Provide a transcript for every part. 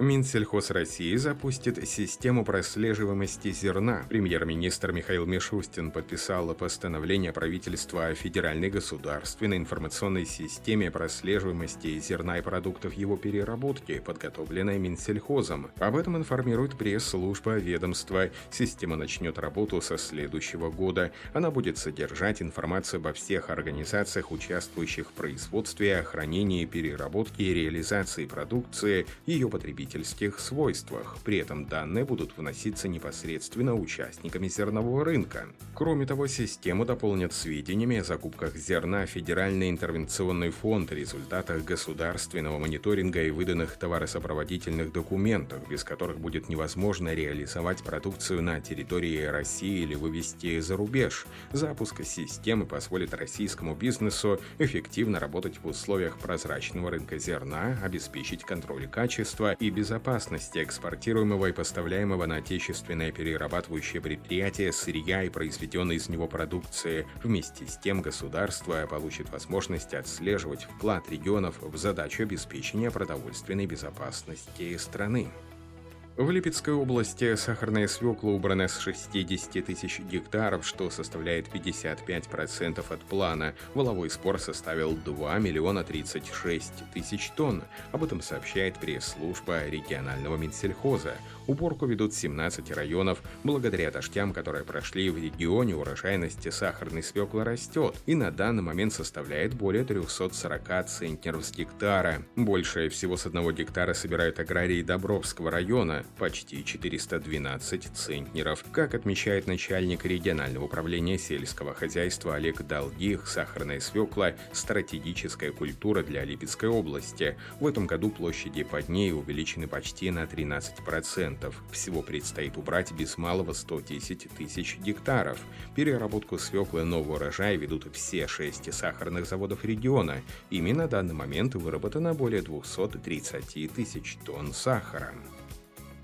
Минсельхоз России запустит систему прослеживаемости зерна. Премьер-министр Михаил Мишустин подписал постановление правительства о федеральной государственной информационной системе прослеживаемости зерна и продуктов его переработки, подготовленной Минсельхозом. Об этом информирует пресс-служба ведомства. Система начнет работу со следующего года. Она будет содержать информацию обо всех организациях, участвующих в производстве, хранении, переработке и реализации продукции, ее потребителей потребительских свойствах. При этом данные будут вноситься непосредственно участниками зернового рынка. Кроме того, систему дополнят сведениями о закупках зерна Федеральный интервенционный фонд, результатах государственного мониторинга и выданных товаросопроводительных документах, без которых будет невозможно реализовать продукцию на территории России или вывести за рубеж. Запуск системы позволит российскому бизнесу эффективно работать в условиях прозрачного рынка зерна, обеспечить контроль качества и безопасности экспортируемого и поставляемого на отечественное перерабатывающее предприятие сырья и произведенной из него продукции. Вместе с тем государство получит возможность отслеживать вклад регионов в задачу обеспечения продовольственной безопасности страны. В Липецкой области сахарная свекла убрана с 60 тысяч гектаров, что составляет 55% от плана. Воловой спор составил 2 миллиона 36 тысяч тонн. Об этом сообщает пресс-служба регионального Минсельхоза. Уборку ведут 17 районов. Благодаря дождям, которые прошли в регионе, урожайность сахарной свеклы растет и на данный момент составляет более 340 центнеров с гектара. Больше всего с одного гектара собирают аграрии Добровского района почти 412 центнеров. Как отмечает начальник регионального управления сельского хозяйства Олег Долгих, сахарная свекла – стратегическая культура для Липецкой области. В этом году площади под ней увеличены почти на 13%. Всего предстоит убрать без малого 110 тысяч гектаров. Переработку свеклы нового урожая ведут все шесть сахарных заводов региона. Ими на данный момент выработано более 230 тысяч тонн сахара.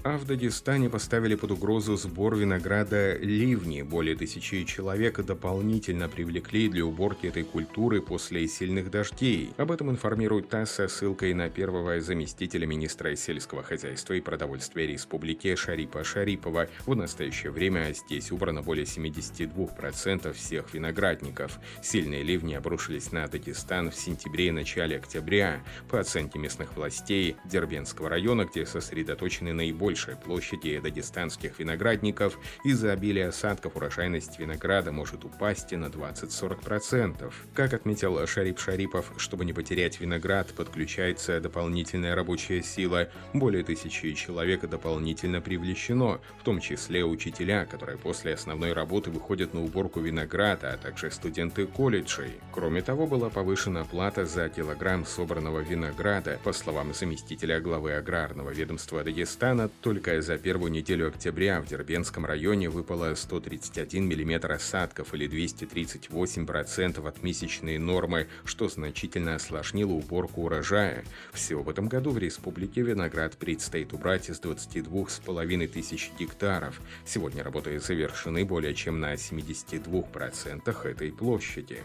А в Дагестане поставили под угрозу сбор винограда ливни. Более тысячи человек дополнительно привлекли для уборки этой культуры после сильных дождей. Об этом информирует ТАСС со ссылкой на первого заместителя министра сельского хозяйства и продовольствия республики Шарипа Шарипова. В настоящее время здесь убрано более 72% всех виноградников. Сильные ливни обрушились на Дагестан в сентябре и начале октября. По оценке местных властей Дербенского района, где сосредоточены наибольшие большей площади дагестанских виноградников, из-за обилия осадков урожайность винограда может упасть на 20-40%. Как отметил Шарип Шарипов, чтобы не потерять виноград, подключается дополнительная рабочая сила. Более тысячи человек дополнительно привлечено, в том числе учителя, которые после основной работы выходят на уборку винограда, а также студенты колледжей. Кроме того, была повышена плата за килограмм собранного винограда. По словам заместителя главы аграрного ведомства Дагестана, только за первую неделю октября в Дербенском районе выпало 131 мм осадков или 238% от месячной нормы, что значительно осложнило уборку урожая. Всего в этом году в республике виноград предстоит убрать из 22,5 тысяч гектаров. Сегодня работы завершены более чем на 72% этой площади.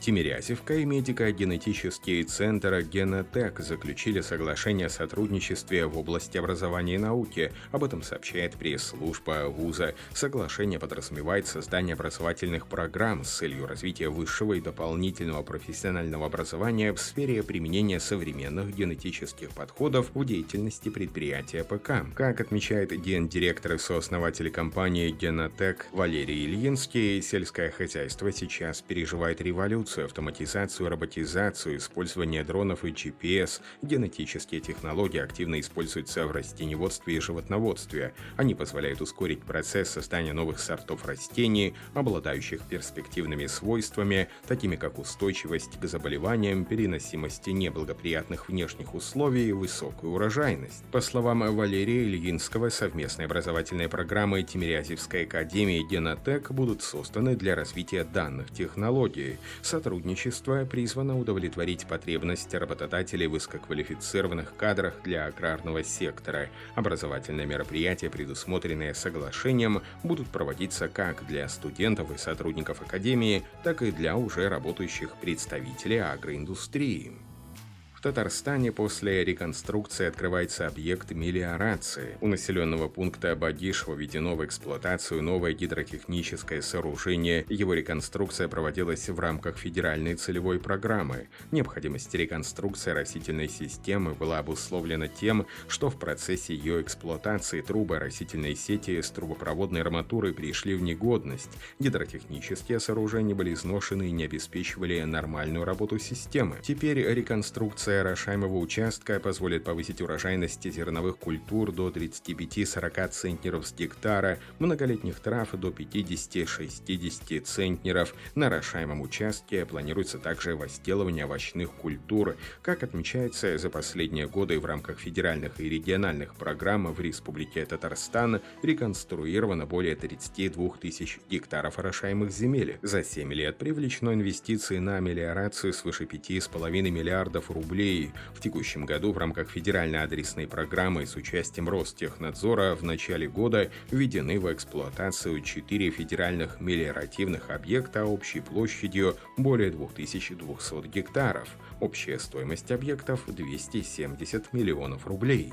Тимирязевка и медико-генетический центр Генотек заключили соглашение о сотрудничестве в области образования и науки. Об этом сообщает пресс-служба вуза. Соглашение подразумевает создание образовательных программ с целью развития высшего и дополнительного профессионального образования в сфере применения современных генетических подходов в деятельности предприятия ПК. Как отмечает гендиректор и сооснователь компании Генотек Валерий Ильинский, сельское хозяйство сейчас переживает революцию эволюцию, автоматизацию, роботизацию, использование дронов и GPS, генетические технологии активно используются в растеневодстве и животноводстве. Они позволяют ускорить процесс создания новых сортов растений, обладающих перспективными свойствами, такими как устойчивость к заболеваниям, переносимость неблагоприятных внешних условий и высокую урожайность. По словам Валерия Ильинского, совместные образовательные программы Тимирязевской академии Генотек будут созданы для развития данных технологий. С Сотрудничество призвано удовлетворить потребности работодателей в высококвалифицированных кадрах для аграрного сектора. Образовательные мероприятия, предусмотренные соглашением, будут проводиться как для студентов и сотрудников Академии, так и для уже работающих представителей агроиндустрии. В Татарстане после реконструкции открывается объект мелиорации. У населенного пункта Багиш введено в эксплуатацию новое гидротехническое сооружение. Его реконструкция проводилась в рамках федеральной целевой программы. Необходимость реконструкции растительной системы была обусловлена тем, что в процессе ее эксплуатации трубы растительной сети с трубопроводной арматурой пришли в негодность. Гидротехнические сооружения были изношены и не обеспечивали нормальную работу системы. Теперь реконструкция Реконструкция орошаемого участка позволит повысить урожайность зерновых культур до 35-40 центнеров с гектара, многолетних трав до 50-60 центнеров. На орошаемом участке планируется также возделывание овощных культур. Как отмечается, за последние годы в рамках федеральных и региональных программ в Республике Татарстан реконструировано более 32 тысяч гектаров орошаемых земель. За 7 лет привлечено инвестиции на мелиорацию свыше 5,5 миллиардов рублей рублей. В текущем году в рамках федеральной адресной программы с участием Ростехнадзора в начале года введены в эксплуатацию 4 федеральных мелиоративных объекта общей площадью более 2200 гектаров. Общая стоимость объектов 270 миллионов рублей.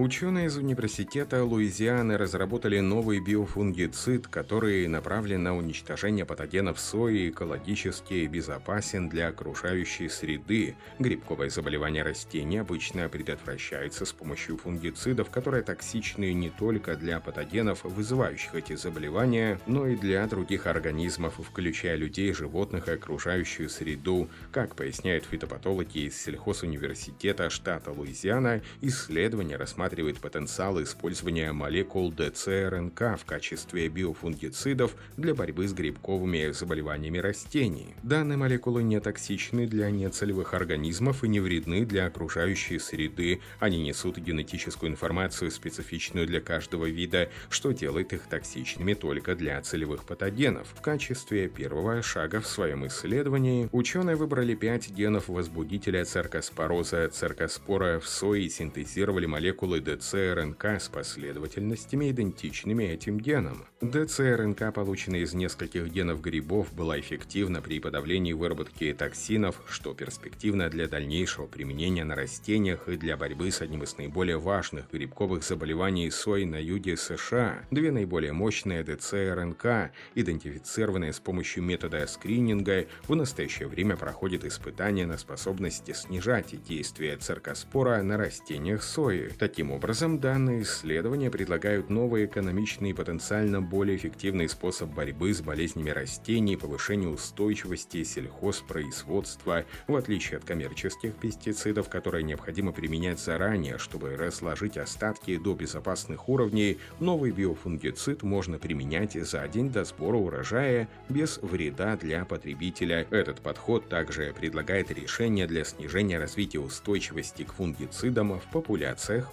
Ученые из Университета Луизианы разработали новый биофунгицид, который направлен на уничтожение патогенов сои экологически безопасен для окружающей среды. Грибковое заболевание растений обычно предотвращается с помощью фунгицидов, которые токсичны не только для патогенов, вызывающих эти заболевания, но и для других организмов, включая людей, животных и окружающую среду. Как поясняют фитопатологи из сельхозуниверситета штата Луизиана, исследования рассматривают рассматривает потенциал использования молекул ДЦРНК в качестве биофунгицидов для борьбы с грибковыми заболеваниями растений. Данные молекулы не токсичны для нецелевых организмов и не вредны для окружающей среды. Они несут генетическую информацию, специфичную для каждого вида, что делает их токсичными только для целевых патогенов. В качестве первого шага в своем исследовании ученые выбрали пять генов возбудителя циркоспороза циркоспора в сои и синтезировали молекулы молекулы ДЦРНК с последовательностями, идентичными этим генам. ДЦРНК, полученная из нескольких генов грибов, была эффективна при подавлении выработки токсинов, что перспективно для дальнейшего применения на растениях и для борьбы с одним из наиболее важных грибковых заболеваний сои на юге США. Две наиболее мощные ДЦРНК, идентифицированные с помощью метода скрининга, в настоящее время проходят испытания на способность снижать действие циркоспора на растениях сои. Таким Таким образом, данные исследования предлагают новый экономичный и потенциально более эффективный способ борьбы с болезнями растений и повышения устойчивости сельхозпроизводства, в отличие от коммерческих пестицидов, которые необходимо применять заранее, чтобы разложить остатки до безопасных уровней, новый биофунгицид можно применять за день до сбора урожая без вреда для потребителя. Этот подход также предлагает решение для снижения развития устойчивости к фунгицидам в популяциях